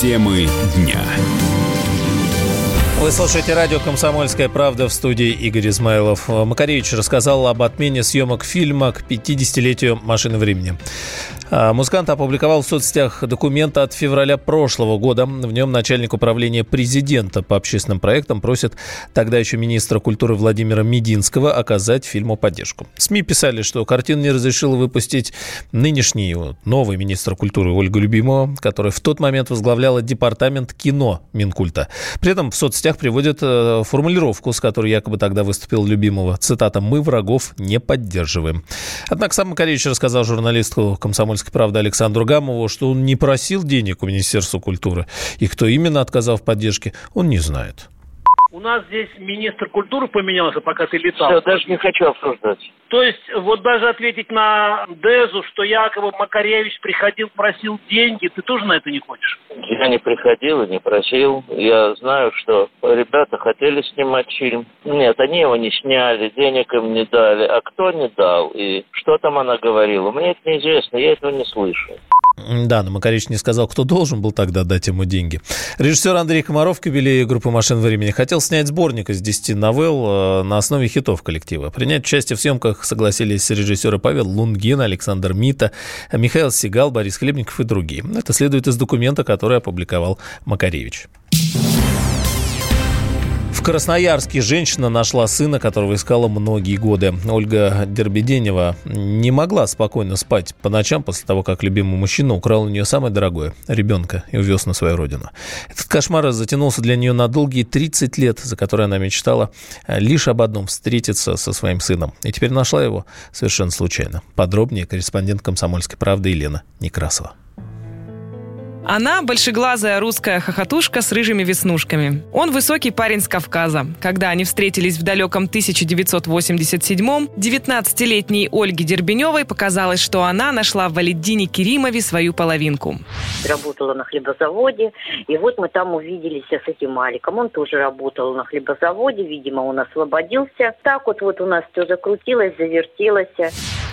Темы дня. Вы слушаете радио «Комсомольская правда» в студии Игорь Измайлов. Макаревич рассказал об отмене съемок фильма к 50-летию «Машины времени». А, музыкант опубликовал в соцсетях документ от февраля прошлого года. В нем начальник управления президента по общественным проектам просит тогда еще министра культуры Владимира Мединского оказать фильму поддержку. СМИ писали, что картину не разрешил выпустить нынешний новый министр культуры Ольга Любимова, которая в тот момент возглавляла департамент кино Минкульта. При этом в соцсетях приводят э, формулировку, с которой якобы тогда выступил Любимова. Цитата «Мы врагов не поддерживаем». Однако сам Макаревич рассказал журналисту «Комсомольской правды» Александру Гамову, что он не просил денег у Министерства культуры. И кто именно отказал в поддержке, он не знает. У нас здесь министр культуры поменялся, пока ты летал. Все, даже не хочу обсуждать. То есть, вот даже ответить на Дезу, что якобы Макаревич приходил, просил деньги, ты тоже на это не хочешь? Я не приходил и не просил. Я знаю, что ребята хотели снимать фильм. Нет, они его не сняли, денег им не дали. А кто не дал? И что там она говорила? Мне это неизвестно, я этого не слышу. Да, но Макаревич не сказал, кто должен был тогда дать ему деньги. Режиссер Андрей Комаров, кабелей группы «Машин времени», хотел снять сборник из 10 новелл э, на основе хитов коллектива. Принять участие в съемках согласились режиссеры Павел Лунгин, Александр Мита, Михаил Сигал, Борис Хлебников и другие. Это следует из документа, который опубликовал Макаревич. Красноярске женщина нашла сына, которого искала многие годы. Ольга Дербеденева не могла спокойно спать по ночам после того, как любимый мужчина украл у нее самое дорогое – ребенка и увез на свою родину. Этот кошмар затянулся для нее на долгие 30 лет, за которые она мечтала лишь об одном – встретиться со своим сыном. И теперь нашла его совершенно случайно. Подробнее корреспондент «Комсомольской правды» Елена Некрасова. Она большеглазая русская хохотушка с рыжими веснушками. Он высокий парень с Кавказа. Когда они встретились в далеком 1987-м, 19-летней Ольге Дербеневой показалось, что она нашла в Валидине Керимове свою половинку. Работала на хлебозаводе, и вот мы там увиделись с этим Маликом. Он тоже работал на хлебозаводе, видимо, он освободился. Так вот, вот у нас все закрутилось, завертелось.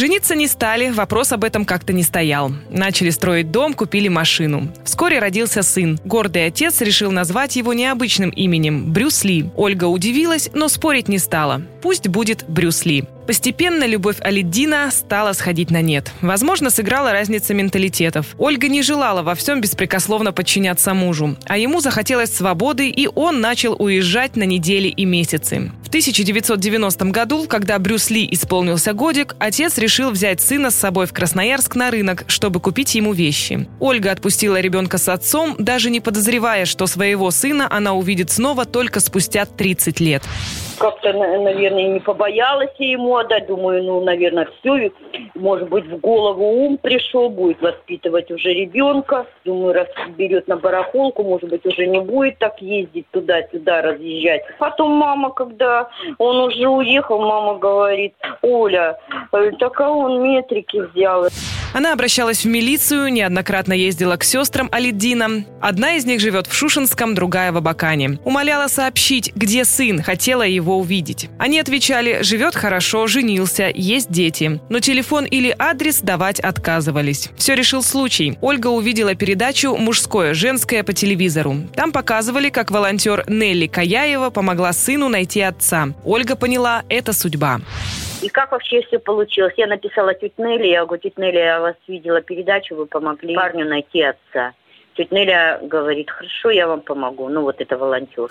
Жениться не стали, вопрос об этом как-то не стоял. Начали строить дом, купили машину. Вскоре родился сын. Гордый отец решил назвать его необычным именем – Брюс Ли. Ольга удивилась, но спорить не стала. Пусть будет Брюс Ли. Постепенно любовь Алиддина стала сходить на нет. Возможно, сыграла разница менталитетов. Ольга не желала во всем беспрекословно подчиняться мужу, а ему захотелось свободы, и он начал уезжать на недели и месяцы. В 1990 году, когда Брюс Ли исполнился годик, отец решил взять сына с собой в Красноярск на рынок, чтобы купить ему вещи. Ольга отпустила ребенка с отцом, даже не подозревая, что своего сына она увидит снова только спустя 30 лет как-то, наверное, не побоялась ему отдать. Думаю, ну, наверное, все. Может быть, в голову ум пришел, будет воспитывать уже ребенка. Думаю, раз берет на барахолку, может быть, уже не будет так ездить туда-сюда, разъезжать. Потом мама, когда он уже уехал, мама говорит, Оля, э, так а он метрики взял. Она обращалась в милицию, неоднократно ездила к сестрам Алиддина. Одна из них живет в Шушинском, другая в Абакане. Умоляла сообщить, где сын, хотела его увидеть. Они отвечали, живет хорошо, женился, есть дети. Но телефон или адрес давать отказывались. Все решил случай. Ольга увидела передачу «Мужское-женское» по телевизору. Там показывали, как волонтер Нелли Каяева помогла сыну найти отца. Ольга поняла, это судьба. И как вообще все получилось? Я написала тетя Нелли, я говорю, тетя Нелли, я вас видела передачу, вы помогли парню найти отца. Тетя Неля говорит, хорошо, я вам помогу. Ну, вот это волонтер.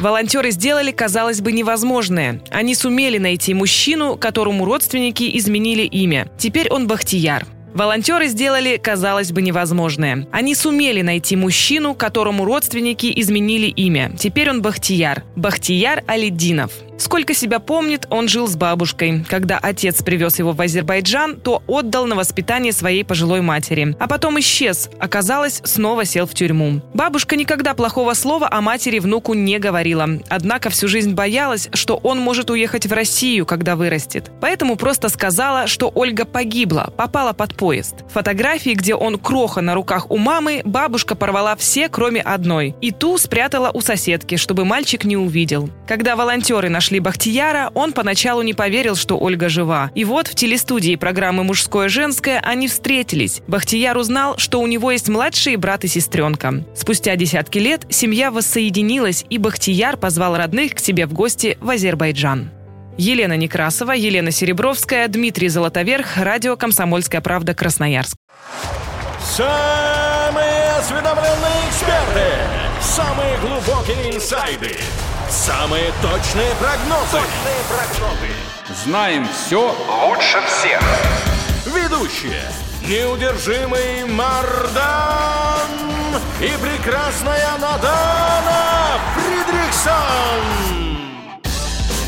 Волонтеры сделали, казалось бы, невозможное. Они сумели найти мужчину, которому родственники изменили имя. Теперь он Бахтияр. Волонтеры сделали, казалось бы, невозможное. Они сумели найти мужчину, которому родственники изменили имя. Теперь он Бахтияр. Бахтияр Алидинов. Сколько себя помнит, он жил с бабушкой. Когда отец привез его в Азербайджан, то отдал на воспитание своей пожилой матери. А потом исчез. Оказалось, снова сел в тюрьму. Бабушка никогда плохого слова о матери внуку не говорила. Однако всю жизнь боялась, что он может уехать в Россию, когда вырастет. Поэтому просто сказала, что Ольга погибла, попала под поезд. Фотографии, где он кроха на руках у мамы, бабушка порвала все, кроме одной. И ту спрятала у соседки, чтобы мальчик не увидел. Когда волонтеры нашли Бахтияра, он поначалу не поверил, что Ольга жива. И вот в телестудии программы «Мужское-женское» они встретились. Бахтияр узнал, что у него есть младший брат и сестренка. Спустя десятки лет семья воссоединилась, и Бахтияр позвал родных к себе в гости в Азербайджан. Елена Некрасова, Елена Серебровская, Дмитрий Золотоверх, радио «Комсомольская правда», Красноярск. Самые осведомленные эксперты, самые глубокие инсайды, самые точные прогнозы. Точные прогнозы. Знаем все лучше всех. Ведущие. Неудержимый Мардан и прекрасная Надана Фридрихсон.